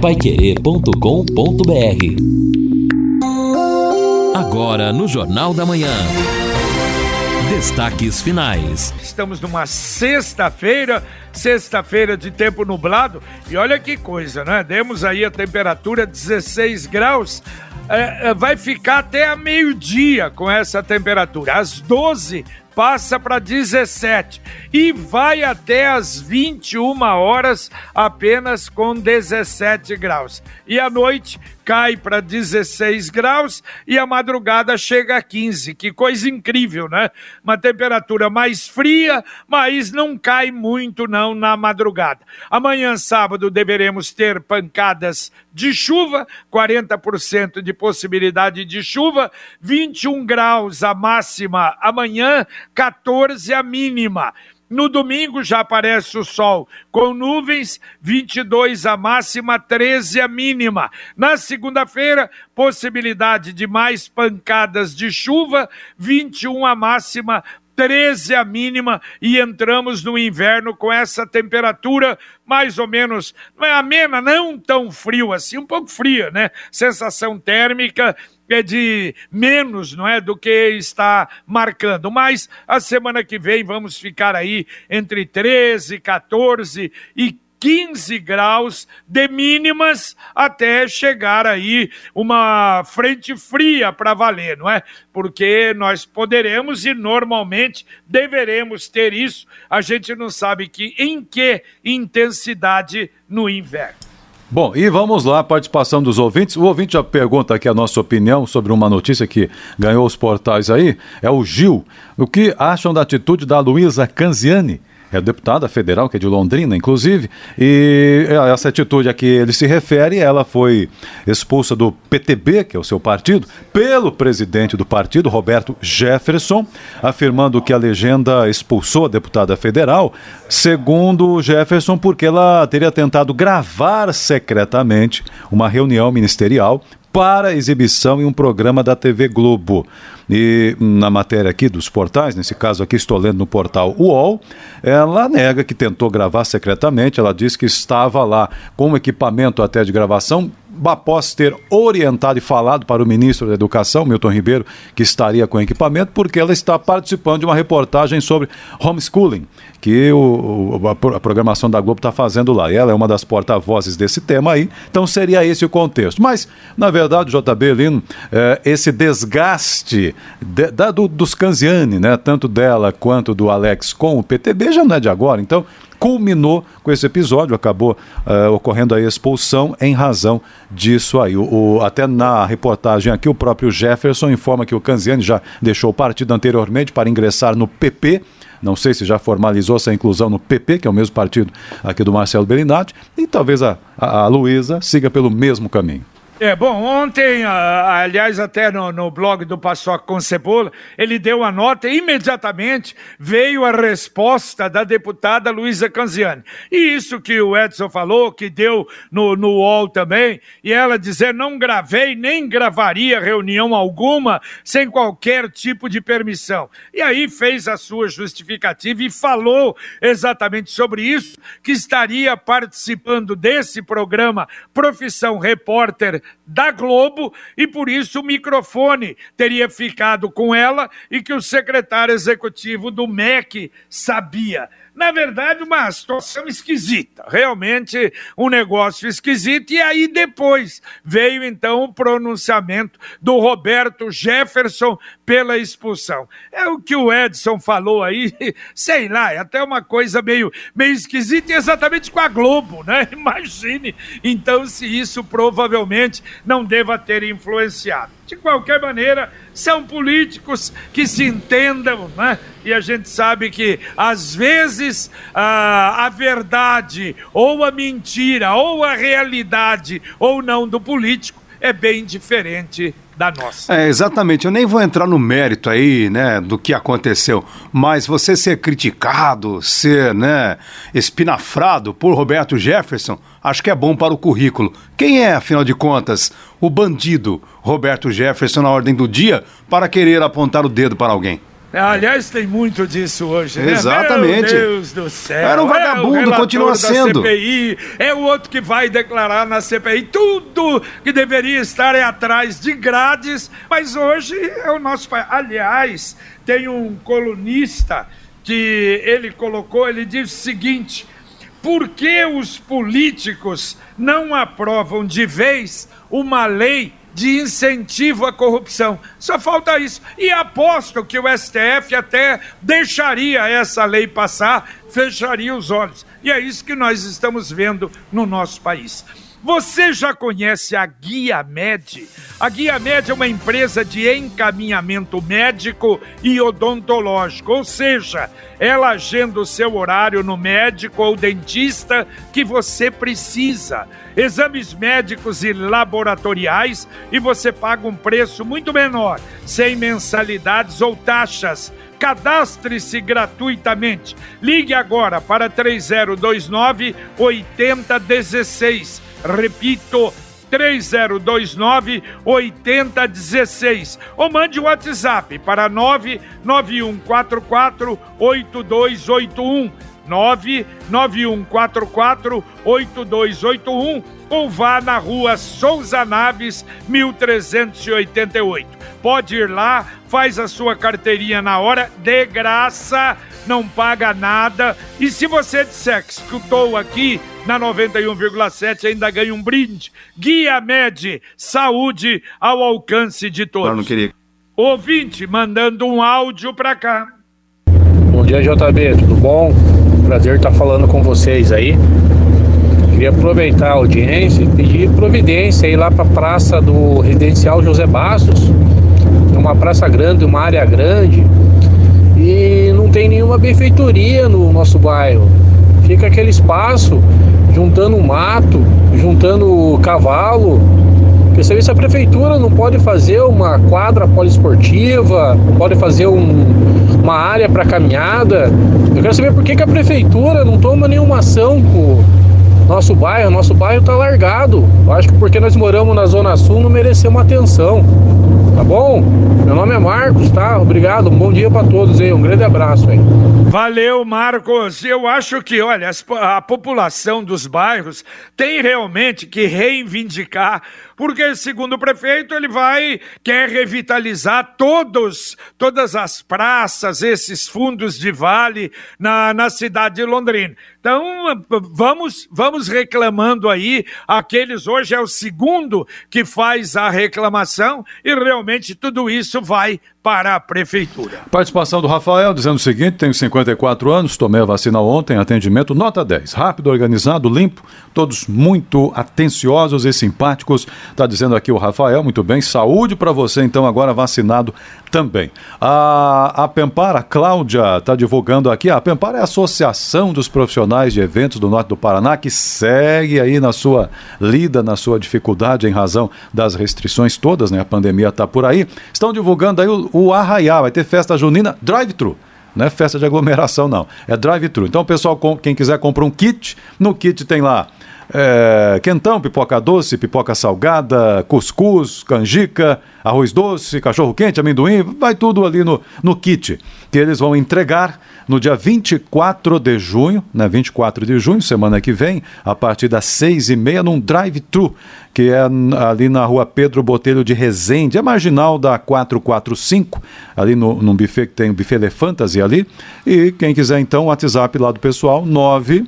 paiquerê.com.br Agora no Jornal da Manhã. Destaques finais. Estamos numa sexta-feira, sexta-feira de tempo nublado, e olha que coisa, né? Demos aí a temperatura 16 graus. É, é, vai ficar até a meio-dia com essa temperatura. Às 12 passa para 17 e vai até as 21 horas apenas com 17 graus. E à noite cai para 16 graus e a madrugada chega a 15. Que coisa incrível, né? Uma temperatura mais fria, mas não cai muito não na madrugada. Amanhã, sábado, deveremos ter pancadas de chuva, 40% de possibilidade de chuva, 21 graus a máxima amanhã, 14 a mínima. No domingo já aparece o sol com nuvens, 22 a máxima, 13 a mínima. Na segunda-feira, possibilidade de mais pancadas de chuva, 21 a máxima, 13 a mínima e entramos no inverno com essa temperatura mais ou menos, não é amena, não tão frio assim, um pouco fria, né? Sensação térmica é de menos, não é, do que está marcando. Mas a semana que vem vamos ficar aí entre 13, 14 e 15 graus de mínimas até chegar aí uma frente fria para valer, não é? Porque nós poderemos e normalmente deveremos ter isso. A gente não sabe que em que intensidade no inverno. Bom, e vamos lá, participação dos ouvintes. O ouvinte já pergunta aqui a nossa opinião sobre uma notícia que ganhou os portais aí. É o Gil. O que acham da atitude da Luísa Canziani? É deputada federal, que é de Londrina, inclusive, e essa atitude a que ele se refere, ela foi expulsa do PTB, que é o seu partido, pelo presidente do partido, Roberto Jefferson, afirmando que a legenda expulsou a deputada federal, segundo Jefferson, porque ela teria tentado gravar secretamente uma reunião ministerial para exibição em um programa da TV Globo. E na matéria aqui dos portais, nesse caso aqui estou lendo no portal UOL, ela nega que tentou gravar secretamente, ela diz que estava lá com um equipamento até de gravação após ter orientado e falado para o ministro da Educação, Milton Ribeiro, que estaria com equipamento, porque ela está participando de uma reportagem sobre homeschooling, que o, a programação da Globo está fazendo lá. E ela é uma das porta-vozes desse tema aí, então seria esse o contexto. Mas, na verdade, JB Lino, é, esse desgaste de, da, do, dos Canziani, né, tanto dela quanto do Alex com o PTB, já não é de agora. Então, culminou com esse episódio, acabou uh, ocorrendo a expulsão em razão disso aí. O, o, até na reportagem aqui, o próprio Jefferson informa que o Canziani já deixou o partido anteriormente para ingressar no PP. Não sei se já formalizou essa inclusão no PP, que é o mesmo partido aqui do Marcelo Bellinati, e talvez a, a, a Luísa siga pelo mesmo caminho. É, bom, ontem, aliás, até no, no blog do Paçoca com Cebola, ele deu a nota e imediatamente veio a resposta da deputada Luísa Canziani. E isso que o Edson falou, que deu no, no UOL também, e ela dizer, não gravei nem gravaria reunião alguma sem qualquer tipo de permissão. E aí fez a sua justificativa e falou exatamente sobre isso, que estaria participando desse programa Profissão Repórter da Globo e por isso o microfone teria ficado com ela e que o secretário executivo do MEC sabia na verdade, uma situação esquisita, realmente um negócio esquisito. E aí depois veio então o pronunciamento do Roberto Jefferson pela expulsão. É o que o Edson falou aí, sei lá, é até uma coisa meio, meio esquisita, exatamente com a Globo, né? Imagine então se isso provavelmente não deva ter influenciado. De qualquer maneira, são políticos que se entendam, né? E a gente sabe que, às vezes, a, a verdade, ou a mentira, ou a realidade, ou não do político, é bem diferente da nossa. É, exatamente. Eu nem vou entrar no mérito aí, né, do que aconteceu, mas você ser criticado, ser, né, espinafrado por Roberto Jefferson, acho que é bom para o currículo. Quem é, afinal de contas, o bandido Roberto Jefferson na ordem do dia para querer apontar o dedo para alguém? Aliás, tem muito disso hoje, né? Exatamente. Meu Deus do céu. Era um vagabundo, é continua sendo. CPI, é o outro que vai declarar na CPI tudo que deveria estar é atrás de grades, mas hoje é o nosso país. Aliás, tem um colunista que ele colocou, ele diz o seguinte: por que os políticos não aprovam de vez uma lei de incentivo à corrupção. Só falta isso. E aposto que o STF até deixaria essa lei passar, fecharia os olhos. E é isso que nós estamos vendo no nosso país. Você já conhece a Guia Med? A Guia Med é uma empresa de encaminhamento médico e odontológico, ou seja, ela agenda o seu horário no médico ou dentista que você precisa. Exames médicos e laboratoriais e você paga um preço muito menor, sem mensalidades ou taxas. Cadastre-se gratuitamente. Ligue agora para 3029 8016 Repito, 3029 8016 ou mande o WhatsApp para 99144 8281 99144 8281 ou vá na rua Souza Naves 1388. Pode ir lá, faz a sua carteirinha na hora, de graça, não paga nada. E se você disser que escutou aqui na 91,7, ainda ganha um brinde. Guia Med, saúde ao alcance de todos. Eu não queria. Ouvinte mandando um áudio para cá. Bom dia, JB, tudo bom? Prazer estar falando com vocês aí. Queria aproveitar a audiência e pedir providência aí lá para a praça do Residencial José Bastos. É uma praça grande, uma área grande. E não tem nenhuma benfeitoria no nosso bairro. Fica aquele espaço juntando mato, juntando cavalo. Quer saber se a prefeitura não pode fazer uma quadra poliesportiva, pode fazer um, uma área para caminhada. Eu quero saber por que, que a prefeitura não toma nenhuma ação com nosso bairro, nosso bairro tá largado. Eu acho que porque nós moramos na Zona Sul não merecemos atenção. Tá bom? Meu nome é Marcos, tá? Obrigado, um bom dia para todos aí, um grande abraço aí. Valeu, Marcos. Eu acho que, olha, a população dos bairros tem realmente que reivindicar porque segundo o prefeito ele vai quer revitalizar todos todas as praças, esses fundos de vale na, na cidade de Londrina. Então vamos vamos reclamando aí, aqueles hoje é o segundo que faz a reclamação e realmente tudo isso vai para a prefeitura. Participação do Rafael dizendo o seguinte: tenho 54 anos, tomei a vacina ontem, atendimento nota 10. Rápido, organizado, limpo, todos muito atenciosos e simpáticos. Está dizendo aqui o Rafael, muito bem. Saúde para você, então, agora vacinado também. A, a a Cláudia, está divulgando aqui. A Pempar é a Associação dos Profissionais de Eventos do Norte do Paraná, que segue aí na sua lida, na sua dificuldade em razão das restrições todas, né? A pandemia está por aí. Estão divulgando aí o, o Arraiá, vai ter festa junina drive-thru. Não é festa de aglomeração, não. É drive-thru. Então, pessoal, quem quiser comprar um kit, no kit tem lá é, quentão, pipoca doce, pipoca salgada, cuscuz, canjica, arroz doce, cachorro quente, amendoim, vai tudo ali no, no kit que eles vão entregar no dia 24 de junho, né, 24 de junho, semana que vem, a partir das seis e meia, num drive-thru, que é ali na rua Pedro Botelho de Resende, é marginal da 445, ali no, num buffet que tem o buffet Elefantasy ali, e quem quiser então, o WhatsApp lá do pessoal, 9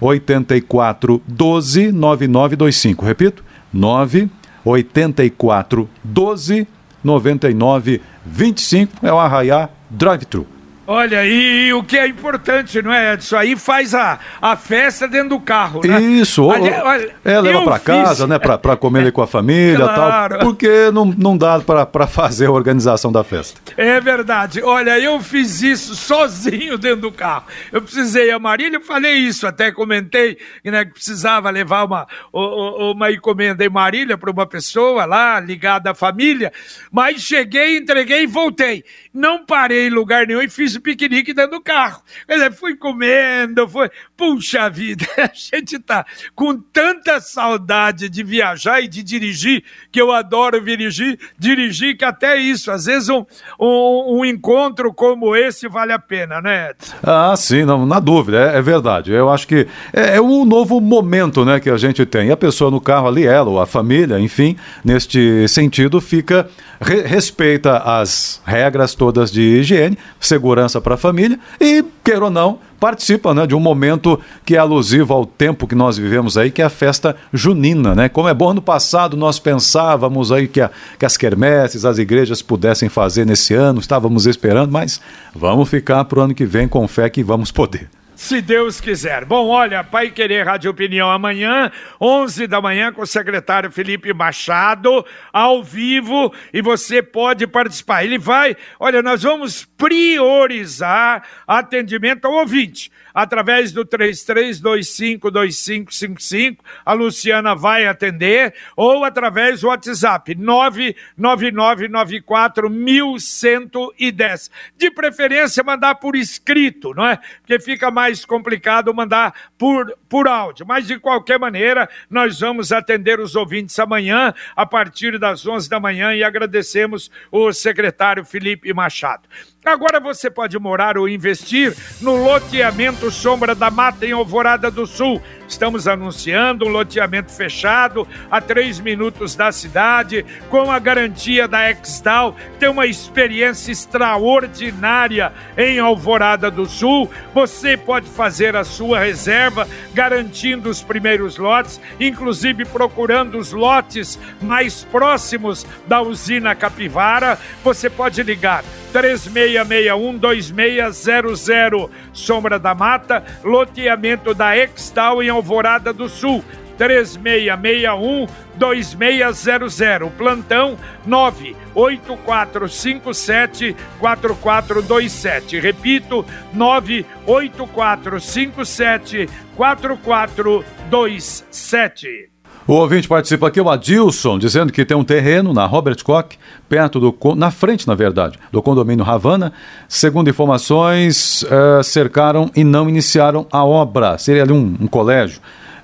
84 12 9925. Repito, 9 84 12 99 25 é o Arraiá Drive-Thru. Olha, e o que é importante, não é, Edson? Aí faz a, a festa dentro do carro, né? Isso, olha, olha, é, leva para casa, né, para comer ali com a família claro. tal, porque não, não dá para fazer a organização da festa. É verdade. Olha, eu fiz isso sozinho dentro do carro. Eu precisei a Marília, eu falei isso, até comentei né, que precisava levar uma, uma encomenda em Marília para uma pessoa lá, ligada à família, mas cheguei, entreguei e voltei. Não parei em lugar nenhum e fiz piquenique dentro do carro. Quer dizer, fui comendo, fui, Puxa vida, a gente tá com tanta saudade de viajar e de dirigir, que eu adoro dirigir, dirigir que até isso, às vezes um, um, um encontro como esse vale a pena, né? Ah, sim, não, na dúvida, é, é verdade. Eu acho que é, é um novo momento, né, que a gente tem. E a pessoa no carro ali, ela ou a família, enfim, neste sentido, fica re, respeita as regras todas de higiene, segurança para a família e, quer ou não, participa né, de um momento que é alusivo ao tempo que nós vivemos aí, que é a festa junina, né? Como é bom, ano passado nós pensávamos aí que, a, que as quermesses, as igrejas pudessem fazer nesse ano, estávamos esperando, mas vamos ficar para o ano que vem com fé que vamos poder. Se Deus quiser. Bom, olha, Pai Querer Rádio Opinião amanhã, 11 da manhã, com o secretário Felipe Machado, ao vivo, e você pode participar. Ele vai, olha, nós vamos priorizar atendimento ao ouvinte através do 33252555. A Luciana vai atender ou através do WhatsApp 999941110. De preferência mandar por escrito, não é? Porque fica mais complicado mandar por por áudio, mas de qualquer maneira, nós vamos atender os ouvintes amanhã a partir das 11 da manhã e agradecemos o secretário Felipe Machado. Agora você pode morar ou investir no loteamento Sombra da Mata em Alvorada do Sul. Estamos anunciando um loteamento fechado a três minutos da cidade, com a garantia da Exdal, tem uma experiência extraordinária em Alvorada do Sul. Você pode fazer a sua reserva, garantindo os primeiros lotes, inclusive procurando os lotes mais próximos da usina Capivara. Você pode ligar 3661-2600. Sombra da Mata, loteamento da Extal em Alvorada do Sul. 3661 2600. Plantão 98457 4427. Repito, 98457 4427. O ouvinte participa aqui, o Adilson, dizendo que tem um terreno na Robert Koch, perto do. na frente, na verdade, do condomínio Havana. Segundo informações, uh, cercaram e não iniciaram a obra. Seria ali um, um colégio.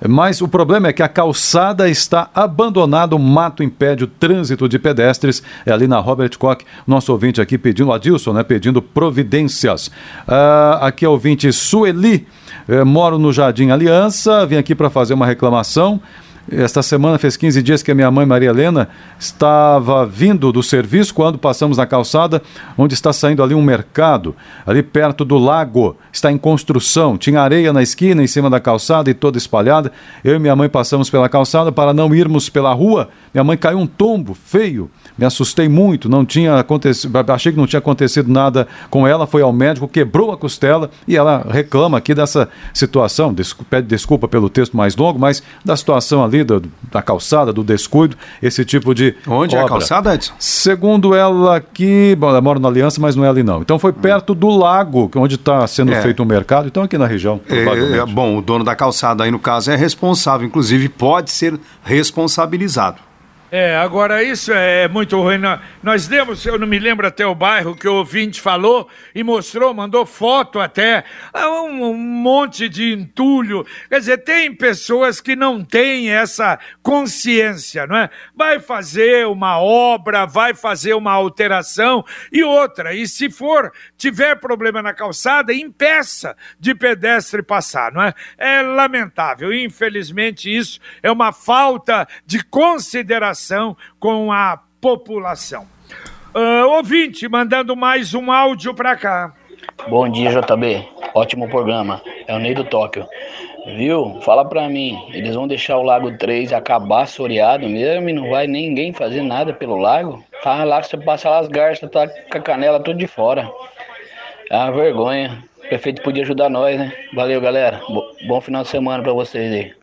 Mas o problema é que a calçada está abandonada, o mato impede o trânsito de pedestres. É ali na Robert Koch, nosso ouvinte aqui pedindo, Adilson, né, pedindo providências. Uh, aqui é o ouvinte Sueli, uh, moro no Jardim Aliança, vim aqui para fazer uma reclamação. Esta semana fez 15 dias que a minha mãe, Maria Helena, estava vindo do serviço quando passamos na calçada, onde está saindo ali um mercado, ali perto do lago. Está em construção. Tinha areia na esquina, em cima da calçada e toda espalhada. Eu e minha mãe passamos pela calçada para não irmos pela rua. Minha mãe caiu um tombo feio me assustei muito, não tinha acontecido, achei que não tinha acontecido nada com ela, foi ao médico, quebrou a costela e ela reclama aqui dessa situação, pede desculpa pelo texto mais longo, mas da situação ali do, da calçada, do descuido, esse tipo de Onde obra. é a calçada, Edson? Segundo ela aqui, bom, ela mora na Aliança, mas não é ali não. Então foi perto do lago, onde está sendo é. feito o um mercado, então aqui na região, é, é, bom, o dono da calçada aí no caso é responsável, inclusive pode ser responsabilizado. É, agora isso é muito ruim. Nós demos, eu não me lembro até o bairro que o ouvinte falou e mostrou, mandou foto até, um, um monte de entulho. Quer dizer, tem pessoas que não têm essa consciência, não é? Vai fazer uma obra, vai fazer uma alteração e outra. E se for, tiver problema na calçada, impeça de pedestre passar, não é? É lamentável. Infelizmente, isso é uma falta de consideração com a população. Uh, ouvinte, mandando mais um áudio para cá. Bom dia, JB. Ótimo programa. É o Ney do Tóquio. Viu? Fala pra mim. Eles vão deixar o Lago 3 acabar soreado mesmo e não vai ninguém fazer nada pelo lago? Tá lá, você passa lá as garças, tá com a canela tudo de fora. É uma vergonha. O prefeito podia ajudar nós, né? Valeu, galera. Bom final de semana pra vocês aí.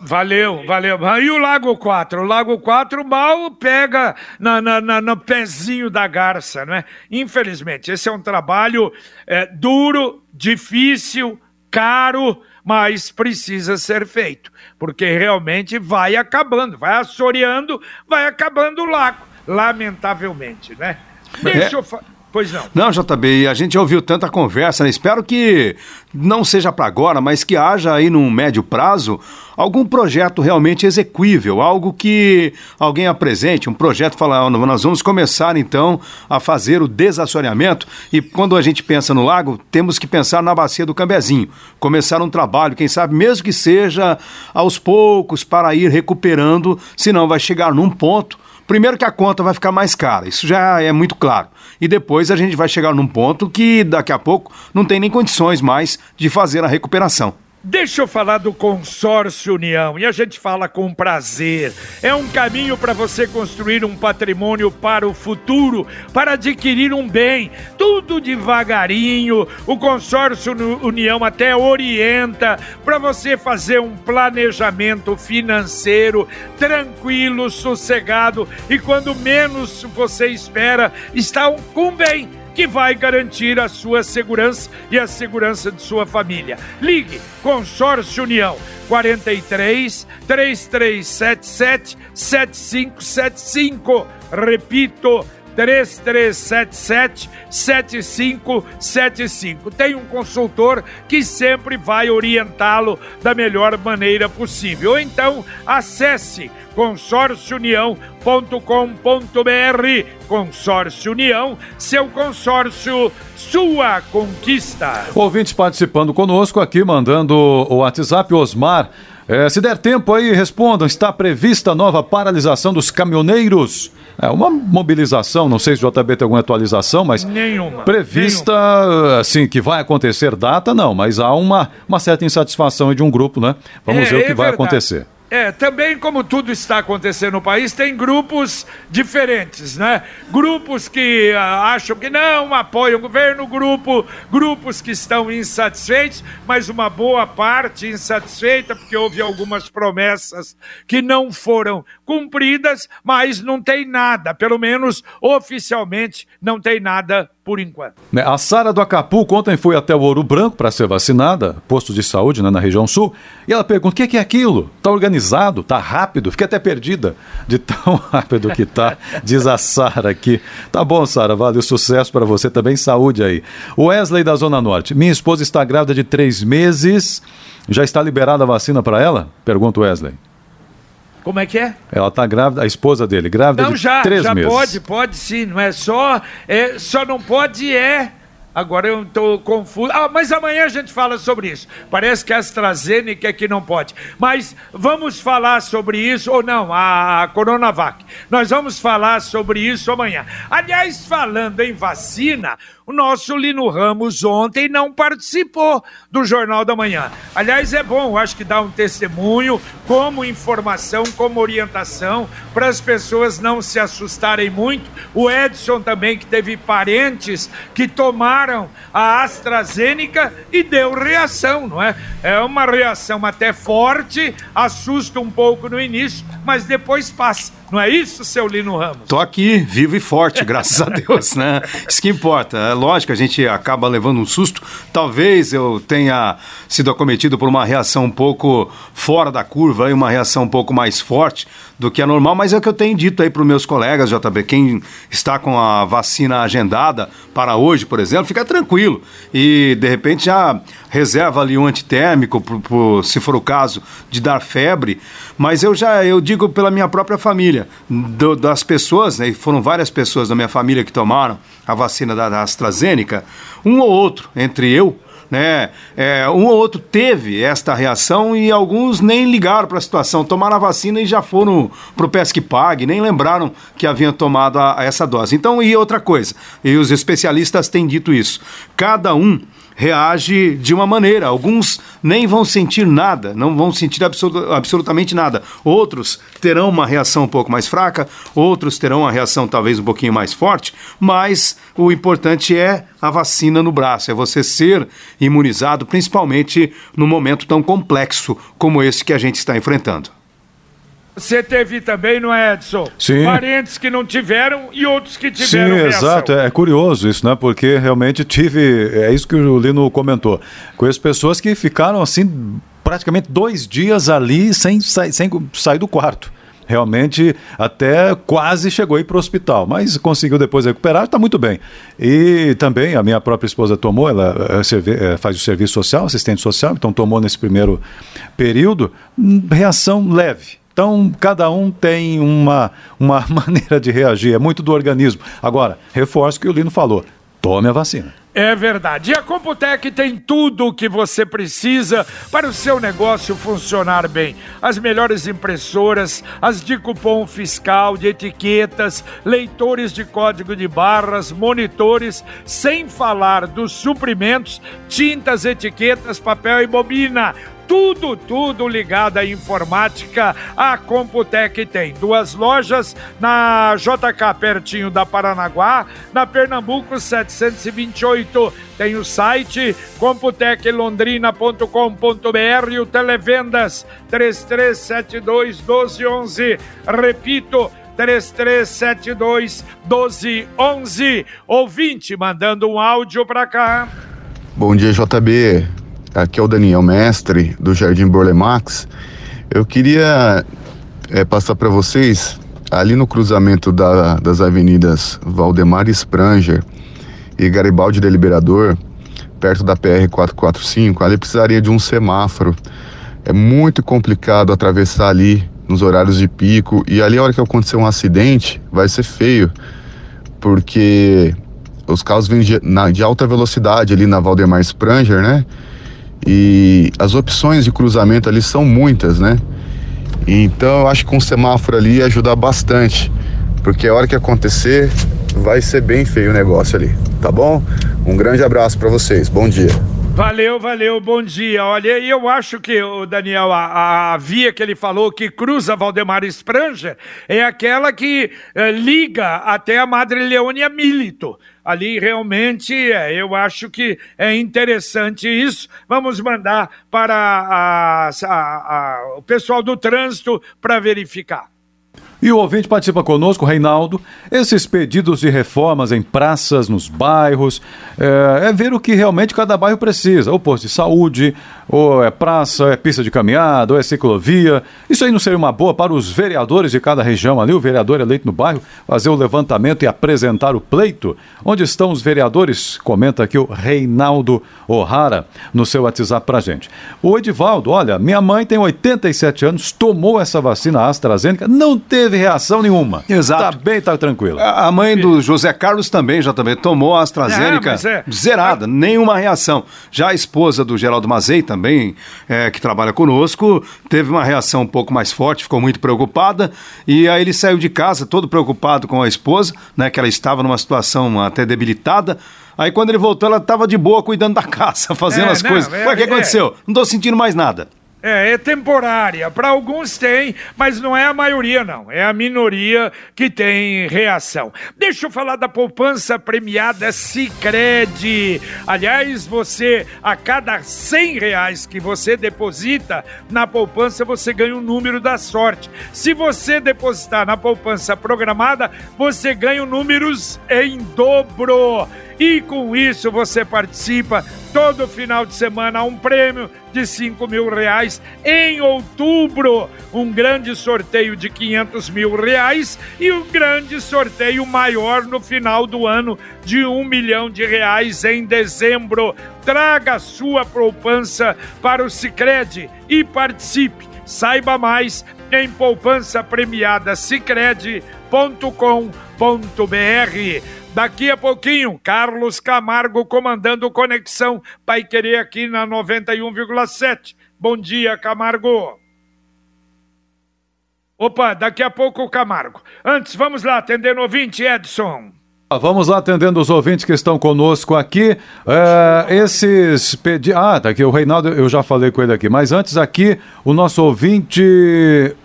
Valeu, valeu. E o Lago 4? O Lago 4 mal pega na, na, na, no pezinho da garça, não é? Infelizmente, esse é um trabalho é, duro, difícil, caro, mas precisa ser feito, porque realmente vai acabando, vai assoreando, vai acabando o lago, lamentavelmente, né? Deixa é. eu Pois não. Não, JB, a gente já ouviu tanta conversa, né? Espero que não seja para agora, mas que haja aí num médio prazo algum projeto realmente execuível, algo que alguém apresente, um projeto fala, nós vamos começar então a fazer o desassoreamento e quando a gente pensa no lago, temos que pensar na bacia do Cambezinho, começar um trabalho, quem sabe mesmo que seja aos poucos para ir recuperando, senão vai chegar num ponto Primeiro que a conta vai ficar mais cara, isso já é muito claro. E depois a gente vai chegar num ponto que daqui a pouco não tem nem condições mais de fazer a recuperação. Deixa eu falar do Consórcio União e a gente fala com prazer. É um caminho para você construir um patrimônio para o futuro, para adquirir um bem. Tudo devagarinho. O Consórcio União até orienta para você fazer um planejamento financeiro tranquilo, sossegado e quando menos você espera, está com bem que vai garantir a sua segurança e a segurança de sua família. Ligue Consórcio União 43 3377 7575. Repito, 3377 7575. Tem um consultor que sempre vai orientá-lo da melhor maneira possível. Ou então, acesse consórciounião.com.br. Consórcio União, seu consórcio, sua conquista. Ouvintes participando conosco aqui, mandando o WhatsApp Osmar. É, se der tempo aí, respondam. Está prevista nova paralisação dos caminhoneiros? É uma mobilização, não sei se o JB tem alguma atualização, mas. Nenhuma. Prevista, nenhuma. assim, que vai acontecer data, não, mas há uma, uma certa insatisfação de um grupo, né? Vamos É, ver o que é vai acontecer. É, também como tudo está acontecendo no país, tem grupos diferentes, né? Grupos que ah, acham que não apoiam o governo, grupo, grupos que estão insatisfeitos, mas uma boa parte insatisfeita porque houve algumas promessas que não foram cumpridas, mas não tem nada, pelo menos oficialmente não tem nada por enquanto. Né, A Sara do Acapulco ontem foi até o Ouro Branco para ser vacinada, posto de saúde né, na região sul, e ela pergunta: o que é, que é aquilo? Tá organizado? Tá rápido? Fiquei até perdida de tão rápido que tá, diz a Sara aqui. Tá bom, Sara, valeu, sucesso para você também, saúde aí. Wesley da Zona Norte: minha esposa está grávida de três meses, já está liberada a vacina para ela? Pergunta Wesley. Como é que é? Ela está grávida, a esposa dele, grávida Não, de já, três já meses. pode, pode sim, não é só, é, só não pode é. Agora eu estou confuso. Ah, mas amanhã a gente fala sobre isso. Parece que a AstraZeneca é que não pode. Mas vamos falar sobre isso, ou não, a Coronavac. Nós vamos falar sobre isso amanhã. Aliás, falando em vacina, o nosso Lino Ramos ontem não participou do Jornal da Manhã. Aliás, é bom, acho que dá um testemunho, como informação, como orientação, para as pessoas não se assustarem muito. O Edson também, que teve parentes que tomaram a AstraZeneca e deu reação, não é? É uma reação até forte, assusta um pouco no início, mas depois passa. Não é isso, seu Lino Ramos? Tô aqui, vivo e forte, graças a Deus, né? Isso que importa. É lógico, a gente acaba levando um susto. Talvez eu tenha sido acometido por uma reação um pouco fora da curva, e uma reação um pouco mais forte do que a normal, mas é o que eu tenho dito aí para os meus colegas, JB. Quem está com a vacina agendada para hoje, por exemplo, fica tranquilo. E, de repente, já reserva ali um antitérmico, pro- pro- se for o caso, de dar febre. Mas eu já eu digo pela minha própria família, do- das pessoas, né, e foram várias pessoas da minha família que tomaram a vacina da, da AstraZeneca, um ou outro, entre eu, né? É, um ou outro teve esta reação e alguns nem ligaram para a situação, tomaram a vacina e já foram pro Pesque Pague, nem lembraram que haviam tomado a, a essa dose. Então, e outra coisa, e os especialistas têm dito isso, cada um reage de uma maneira. Alguns nem vão sentir nada, não vão sentir absolu- absolutamente nada. Outros terão uma reação um pouco mais fraca, outros terão uma reação talvez um pouquinho mais forte, mas o importante é a vacina no braço, é você ser imunizado, principalmente num momento tão complexo como esse que a gente está enfrentando. Você teve também, não é, Edson? Sim. Parentes que não tiveram e outros que Sim, tiveram reação. exato. É, é curioso isso, né? Porque realmente tive. É isso que o Lino comentou. Conheço pessoas que ficaram assim praticamente dois dias ali sem, sem sair do quarto. realmente até quase chegou aí para o hospital, mas conseguiu depois recuperar, está muito bem. E também a minha própria esposa tomou, ela é, faz o serviço social, assistente social, então tomou nesse primeiro período, hum, reação leve. Então, cada um tem uma, uma maneira de reagir, é muito do organismo. Agora, reforço o que o Lino falou: tome a vacina. É verdade. E a Computec tem tudo o que você precisa para o seu negócio funcionar bem. As melhores impressoras, as de cupom fiscal, de etiquetas, leitores de código de barras, monitores, sem falar dos suprimentos, tintas, etiquetas, papel e bobina tudo, tudo ligado à informática, a Computec tem duas lojas na JK pertinho da Paranaguá, na Pernambuco 728. Tem o site computeclondrina.com.br e o televendas 3372 1211. Repito, 3372 1211. Ouvinte mandando um áudio para cá. Bom dia, JB. Aqui é o Daniel Mestre, do Jardim Borlemax. Eu queria é, passar para vocês, ali no cruzamento da, das avenidas Valdemar Spranger e Garibaldi Deliberador, perto da PR 445, ali precisaria de um semáforo. É muito complicado atravessar ali nos horários de pico e ali a hora que acontecer um acidente vai ser feio, porque os carros vêm de, na, de alta velocidade ali na Valdemar Spranger, né? E as opções de cruzamento ali são muitas, né? Então eu acho que um semáforo ali ajuda bastante, porque a hora que acontecer vai ser bem feio o negócio ali, tá bom? Um grande abraço para vocês, bom dia. Valeu, valeu, bom dia. Olha, eu acho que, o Daniel, a, a, via que ele falou que cruza Valdemar Spranger é aquela que eh, liga até a Madre Leônia Milito. Ali realmente, é, eu acho que é interessante isso. Vamos mandar para a, o pessoal do trânsito para verificar. E o ouvinte participa conosco, Reinaldo. Esses pedidos de reformas em praças, nos bairros, é, é, ver o que realmente cada bairro precisa. Ou posto de saúde, ou é praça, é pista de caminhada, ou é ciclovia. Isso aí não seria uma boa para os vereadores de cada região ali, o vereador eleito no bairro, fazer o levantamento e apresentar o pleito? Onde estão os vereadores? Comenta aqui o Reinaldo O'Hara no seu WhatsApp pra gente. O Edivaldo, olha, minha mãe tem 87 anos, tomou essa vacina AstraZeneca, não teve teve reação nenhuma. Exato. Tá bem, tá tranquilo. A mãe do José Carlos também já também tomou a AstraZeneca é, é... zerada, nenhuma reação. Já a esposa do Geraldo Mazei também, é, que trabalha conosco, teve uma reação um pouco mais forte, ficou muito preocupada e aí ele saiu de casa todo preocupado com a esposa, né, que ela estava numa situação até debilitada. Aí quando ele voltou, ela estava de boa cuidando da casa, fazendo é, as não, coisas. É, o que é, aconteceu? Não estou sentindo mais nada. É, é temporária. Para alguns tem, mas não é a maioria, não. É a minoria que tem reação. Deixa eu falar da poupança premiada Cicred. Aliás, você, a cada 100 reais que você deposita na poupança, você ganha um número da sorte. Se você depositar na poupança programada, você ganha números em dobro. E com isso você participa todo final de semana um prêmio de 5 mil reais. Em outubro, um grande sorteio de 500 mil reais e um grande sorteio maior no final do ano de um milhão de reais em dezembro. Traga sua poupança para o Cicred e participe. Saiba mais em poupança premiada cicred.com.br. Daqui a pouquinho, Carlos Camargo comandando Conexão Pai Querer aqui na 91,7. Bom dia, Camargo. Opa, daqui a pouco o Camargo. Antes, vamos lá atender no ouvinte, Edson. Ah, vamos lá atendendo os ouvintes que estão conosco aqui. É, esses pedidos. Ah, tá aqui o Reinaldo, eu já falei com ele aqui. Mas antes aqui, o nosso ouvinte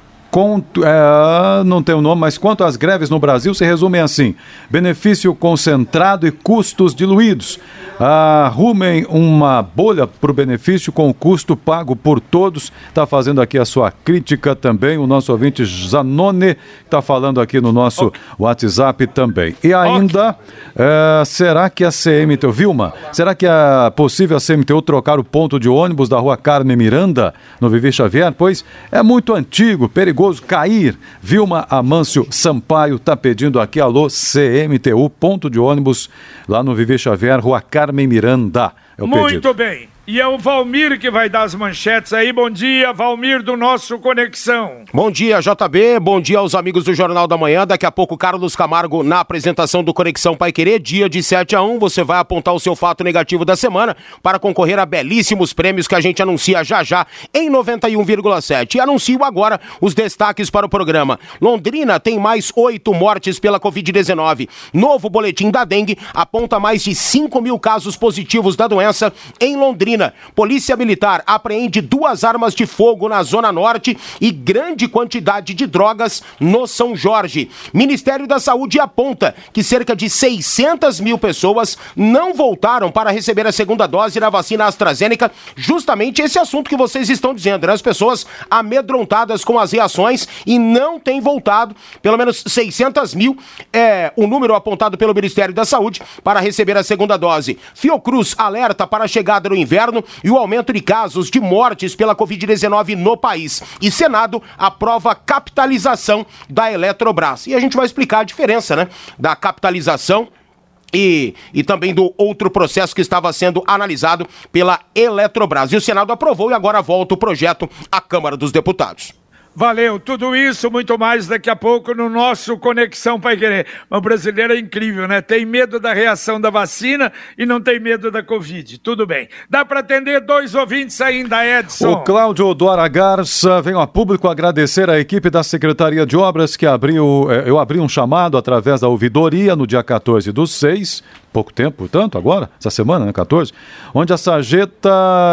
É, não tem o um nome, mas quanto às greves no Brasil se resumem assim: benefício concentrado e custos diluídos. Arrumem uma bolha para o benefício com o custo pago por todos. Está fazendo aqui a sua crítica também. O nosso ouvinte Zanone está falando aqui no nosso okay. WhatsApp também. E ainda, okay. é, será que a CMTU, Vilma, será que é possível a CMTU trocar o ponto de ônibus da rua Carne Miranda, no Vivi Xavier? Pois é muito antigo, perigoso perigoso cair. Vilma Amâncio Sampaio está pedindo aqui, alô, CMTU, ponto de ônibus, lá no Viver Xavier, Rua Carmen Miranda. É Muito pedido. bem. E é o Valmir que vai dar as manchetes aí. Bom dia, Valmir do nosso Conexão. Bom dia, JB. Bom dia aos amigos do Jornal da Manhã. Daqui a pouco, Carlos Camargo na apresentação do Conexão Pai Querer. Dia de 7 a 1. Você vai apontar o seu fato negativo da semana para concorrer a belíssimos prêmios que a gente anuncia já já em 91,7. E anuncio agora os destaques para o programa. Londrina tem mais oito mortes pela Covid-19. Novo boletim da dengue aponta mais de 5 mil casos positivos da doença em Londrina. Polícia Militar apreende duas armas de fogo na Zona Norte e grande quantidade de drogas no São Jorge. Ministério da Saúde aponta que cerca de 600 mil pessoas não voltaram para receber a segunda dose da vacina AstraZeneca. Justamente esse assunto que vocês estão dizendo, né? As pessoas amedrontadas com as reações e não têm voltado. Pelo menos 600 mil é o número apontado pelo Ministério da Saúde para receber a segunda dose. Fiocruz alerta para a chegada do inverno e o aumento de casos de mortes pela Covid-19 no país. E Senado aprova capitalização da Eletrobras. E a gente vai explicar a diferença, né? Da capitalização e, e também do outro processo que estava sendo analisado pela Eletrobras. E o Senado aprovou e agora volta o projeto à Câmara dos Deputados. Valeu, tudo isso, muito mais daqui a pouco no nosso Conexão Pai Querer. Mas brasileiro é incrível, né? Tem medo da reação da vacina e não tem medo da Covid. Tudo bem. Dá para atender dois ouvintes ainda, Edson. O Cláudio Duara Garça veio a público agradecer a equipe da Secretaria de Obras que abriu, eh, eu abri um chamado através da ouvidoria no dia 14 do 6, pouco tempo, portanto, agora, essa semana, né, 14, onde a sarjeta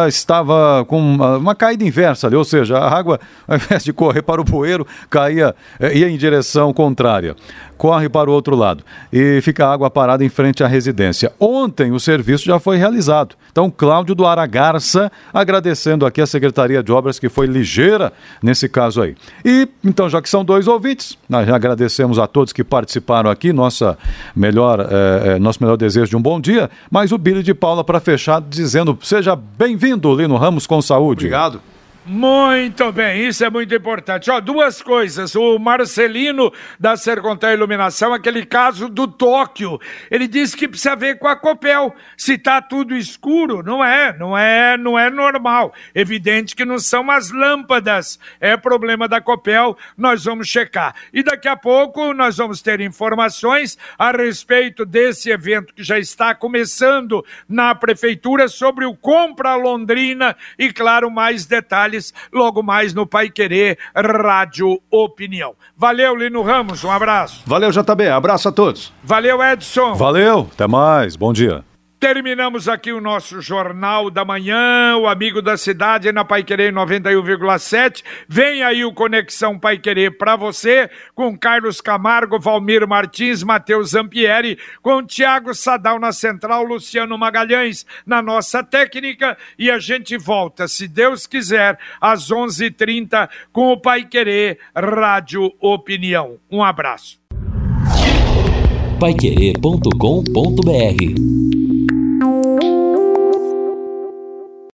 estava com uma, uma caída inversa ali, ou seja, a água, ao invés de correr para o bueiro, caía, eh, ia em direção contrária. Corre para o outro lado e fica a água parada em frente à residência. Ontem o serviço já foi realizado. Então, Cláudio do Aragarça, agradecendo aqui a Secretaria de Obras que foi ligeira nesse caso aí. E então, já que são dois ouvintes, nós agradecemos a todos que participaram aqui, nossa melhor, eh, nosso melhor desejo de um bom dia. Mas o Billy de Paula para fechar dizendo: seja bem-vindo, Lino Ramos, com saúde. Obrigado. Muito bem, isso é muito importante. Ó, duas coisas. O Marcelino da Sercontel Iluminação, aquele caso do Tóquio, ele disse que precisa ver com a Copel se tá tudo escuro. Não é, não é, não é normal. Evidente que não são as lâmpadas. É problema da Copel, nós vamos checar. E daqui a pouco nós vamos ter informações a respeito desse evento que já está começando na prefeitura sobre o Compra Londrina e claro, mais detalhes logo mais no Pai Querer Rádio Opinião. Valeu, Lino Ramos, um abraço. Valeu, JB. Abraço a todos. Valeu, Edson. Valeu, até mais, bom dia. Terminamos aqui o nosso Jornal da Manhã, o Amigo da Cidade na Pai Querer 91,7. Vem aí o Conexão Pai Querer para você, com Carlos Camargo, Valmir Martins, Matheus Zampieri, com Tiago Sadal na Central, Luciano Magalhães na nossa técnica. E a gente volta, se Deus quiser, às 11:30 h 30 com o Pai Querer Rádio Opinião. Um abraço. Paiquerê.com.br